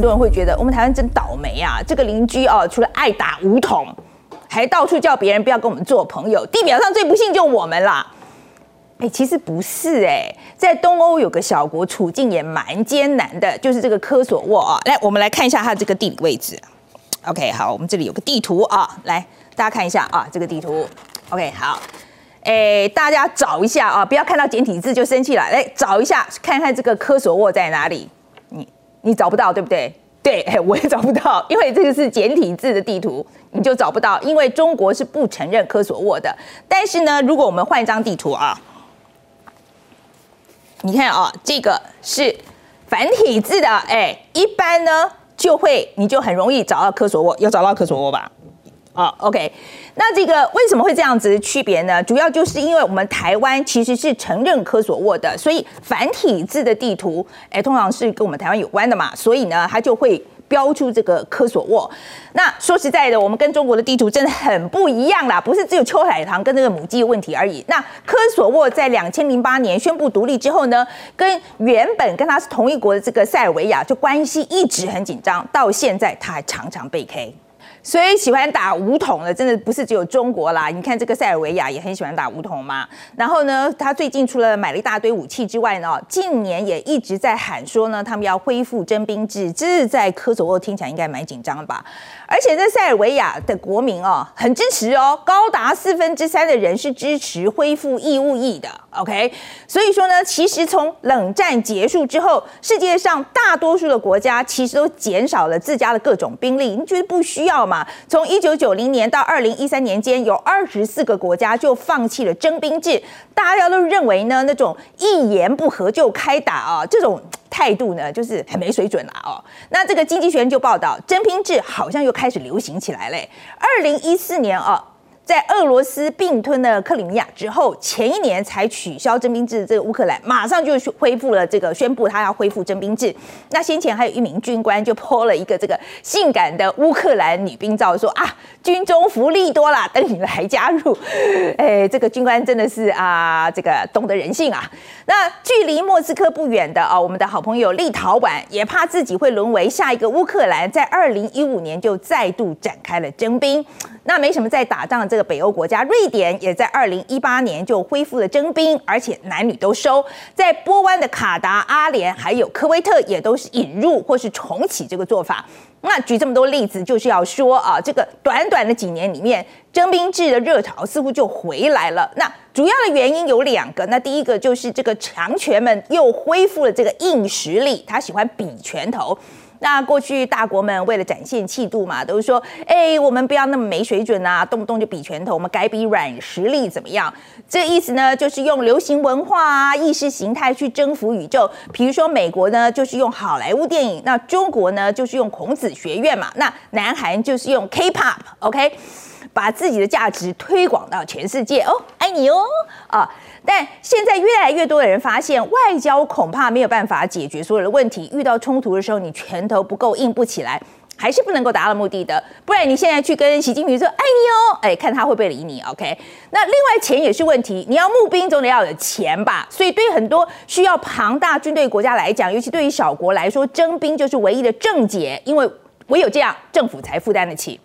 很多人会觉得我们台湾真倒霉啊！这个邻居哦，除了爱打武统，还到处叫别人不要跟我们做朋友。地表上最不幸就我们啦。哎，其实不是哎，在东欧有个小国，处境也蛮艰难的，就是这个科索沃啊。来，我们来看一下它这个地理位置。OK，好，我们这里有个地图啊，来大家看一下啊，这个地图。OK，好。哎，大家找一下啊！不要看到简体字就生气了。来找一下，看看这个科索沃在哪里？你你找不到对不对？对，哎，我也找不到，因为这个是简体字的地图，你就找不到。因为中国是不承认科索沃的。但是呢，如果我们换一张地图啊，你看啊，这个是繁体字的，哎，一般呢就会你就很容易找到科索沃，要找到科索沃吧？啊，OK。那这个为什么会这样子区别呢？主要就是因为我们台湾其实是承认科索沃的，所以繁体字的地图，哎，通常是跟我们台湾有关的嘛，所以呢，它就会标出这个科索沃。那说实在的，我们跟中国的地图真的很不一样啦，不是只有秋海棠跟这个母鸡的问题而已。那科索沃在两千零八年宣布独立之后呢，跟原本跟它是同一国的这个塞尔维亚就关系一直很紧张，到现在它还常常被 K。所以喜欢打武统的，真的不是只有中国啦。你看这个塞尔维亚也很喜欢打武统嘛。然后呢，他最近除了买了一大堆武器之外呢，近年也一直在喊说呢，他们要恢复征兵制。这是在科索沃听起来应该蛮紧张吧？而且在塞尔维亚的国民哦，很支持哦，高达四分之三的人是支持恢复义务役的。OK，所以说呢，其实从冷战结束之后，世界上大多数的国家其实都减少了自家的各种兵力。你觉得不需要从一九九零年到二零一三年间，有二十四个国家就放弃了征兵制。大家都认为呢，那种一言不合就开打啊，这种态度呢，就是很没水准了哦。那这个经济学人就报道，征兵制好像又开始流行起来嘞。二零一四年啊。在俄罗斯并吞了克里米亚之后，前一年才取消征兵制，这个乌克兰马上就恢复了这个宣布他要恢复征兵制。那先前还有一名军官就 po 了一个这个性感的乌克兰女兵照，说啊，军中福利多啦，等你来加入。哎，这个军官真的是啊，这个懂得人性啊。那距离莫斯科不远的啊，我们的好朋友立陶宛也怕自己会沦为下一个乌克兰，在二零一五年就再度展开了征兵。那没什么在打仗，这个北欧国家瑞典也在二零一八年就恢复了征兵，而且男女都收。在波湾的卡达、阿联还有科威特也都是引入或是重启这个做法。那举这么多例子，就是要说啊，这个短短的几年里面，征兵制的热潮似乎就回来了。那主要的原因有两个，那第一个就是这个强权们又恢复了这个硬实力，他喜欢比拳头。那过去大国们为了展现气度嘛，都是说，哎，我们不要那么没水准啊，动不动就比拳头，我们改比软实力怎么样？这意思呢，就是用流行文化啊、意识形态去征服宇宙。比如说美国呢，就是用好莱坞电影；那中国呢，就是用孔子学院嘛；那南韩就是用 K-pop，OK，把自己的价值推广到全世界哦，爱你哦，啊。但现在越来越多的人发现，外交恐怕没有办法解决所有的问题。遇到冲突的时候，你拳头不够硬不起来，还是不能够达到目的的。不然你现在去跟习近平说“爱你哦”，哎，看他会不会理你？OK？那另外钱也是问题，你要募兵总得要有钱吧？所以对很多需要庞大军队国家来讲，尤其对于小国来说，征兵就是唯一的症结，因为唯有这样，政府才负担得起。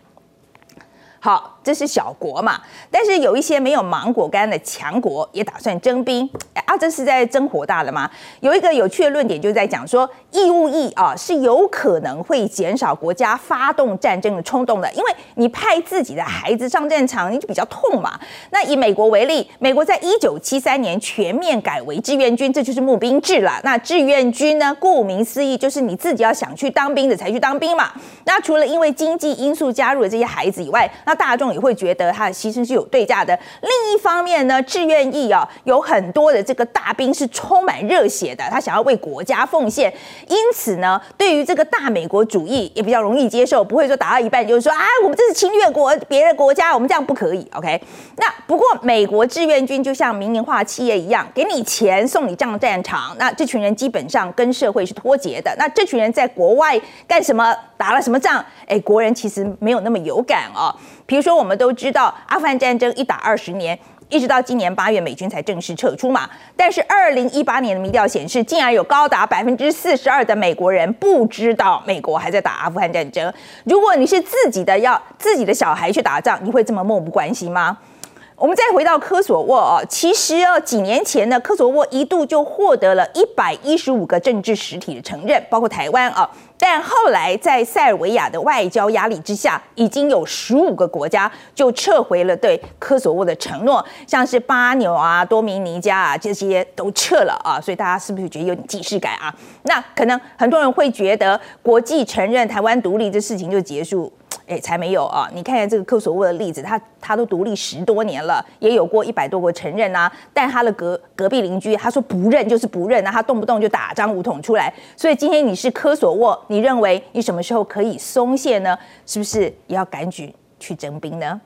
好。这是小国嘛，但是有一些没有芒果干的强国也打算征兵啊，这是在争火大了吗？有一个有趣的论点，就在讲说义务役啊是有可能会减少国家发动战争的冲动的，因为你派自己的孩子上战场，你就比较痛嘛。那以美国为例，美国在一九七三年全面改为志愿军，这就是募兵制了。那志愿军呢，顾名思义就是你自己要想去当兵的才去当兵嘛。那除了因为经济因素加入了这些孩子以外，那大众。你会觉得他的牺牲是有对价的。另一方面呢，志愿役啊，有很多的这个大兵是充满热血的，他想要为国家奉献。因此呢，对于这个大美国主义也比较容易接受，不会说打到一半就是说啊，我们这是侵略国别的国家，我们这样不可以。OK，那不过美国志愿军就像民营化企业一样，给你钱送你上战场，那这群人基本上跟社会是脱节的。那这群人在国外干什么？打了什么仗？哎，国人其实没有那么有感哦。比如说，我我们都知道阿富汗战争一打二十年，一直到今年八月，美军才正式撤出嘛。但是二零一八年的民调显示，竟然有高达百分之四十二的美国人不知道美国还在打阿富汗战争。如果你是自己的要自己的小孩去打仗，你会这么漠不关心吗？我们再回到科索沃啊，其实哦，几年前呢，科索沃一度就获得了一百一十五个政治实体的承认，包括台湾啊。但后来在塞尔维亚的外交压力之下，已经有十五个国家就撤回了对科索沃的承诺，像是巴纽啊、多米尼加啊这些都撤了啊。所以大家是不是觉得有点既视感啊？那可能很多人会觉得，国际承认台湾独立这事情就结束。哎，才没有啊！你看看这个科索沃的例子，他他都独立十多年了，也有过一百多个承认啊。但他的隔隔壁邻居他说不认就是不认啊，他动不动就打张武统出来。所以今天你是科索沃，你认为你什么时候可以松懈呢？是不是也要赶紧去征兵呢？